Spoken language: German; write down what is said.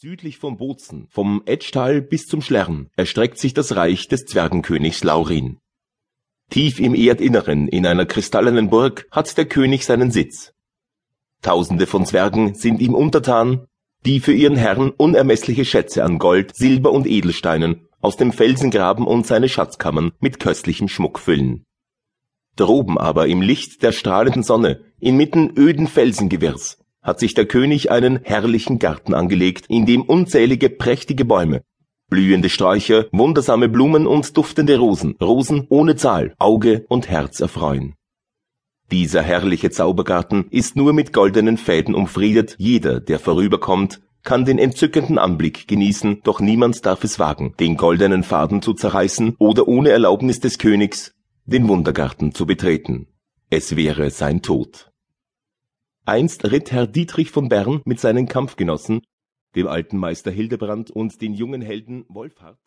Südlich von Bozen, vom Etschtal bis zum Schlern, erstreckt sich das Reich des Zwergenkönigs Laurin. Tief im Erdinneren in einer kristallenen Burg hat der König seinen Sitz. Tausende von Zwergen sind ihm untertan, die für ihren Herrn unermessliche Schätze an Gold, Silber und Edelsteinen aus dem Felsen graben und seine Schatzkammern mit köstlichem Schmuck füllen. Droben aber im Licht der strahlenden Sonne, inmitten öden Felsengewirrs, hat sich der König einen herrlichen Garten angelegt, in dem unzählige prächtige Bäume, blühende Sträucher, wundersame Blumen und duftende Rosen, Rosen ohne Zahl, Auge und Herz erfreuen. Dieser herrliche Zaubergarten ist nur mit goldenen Fäden umfriedet, jeder, der vorüberkommt, kann den entzückenden Anblick genießen, doch niemand darf es wagen, den goldenen Faden zu zerreißen oder ohne Erlaubnis des Königs den Wundergarten zu betreten. Es wäre sein Tod. Einst ritt Herr Dietrich von Bern mit seinen Kampfgenossen, dem alten Meister Hildebrand und den jungen Helden Wolfhart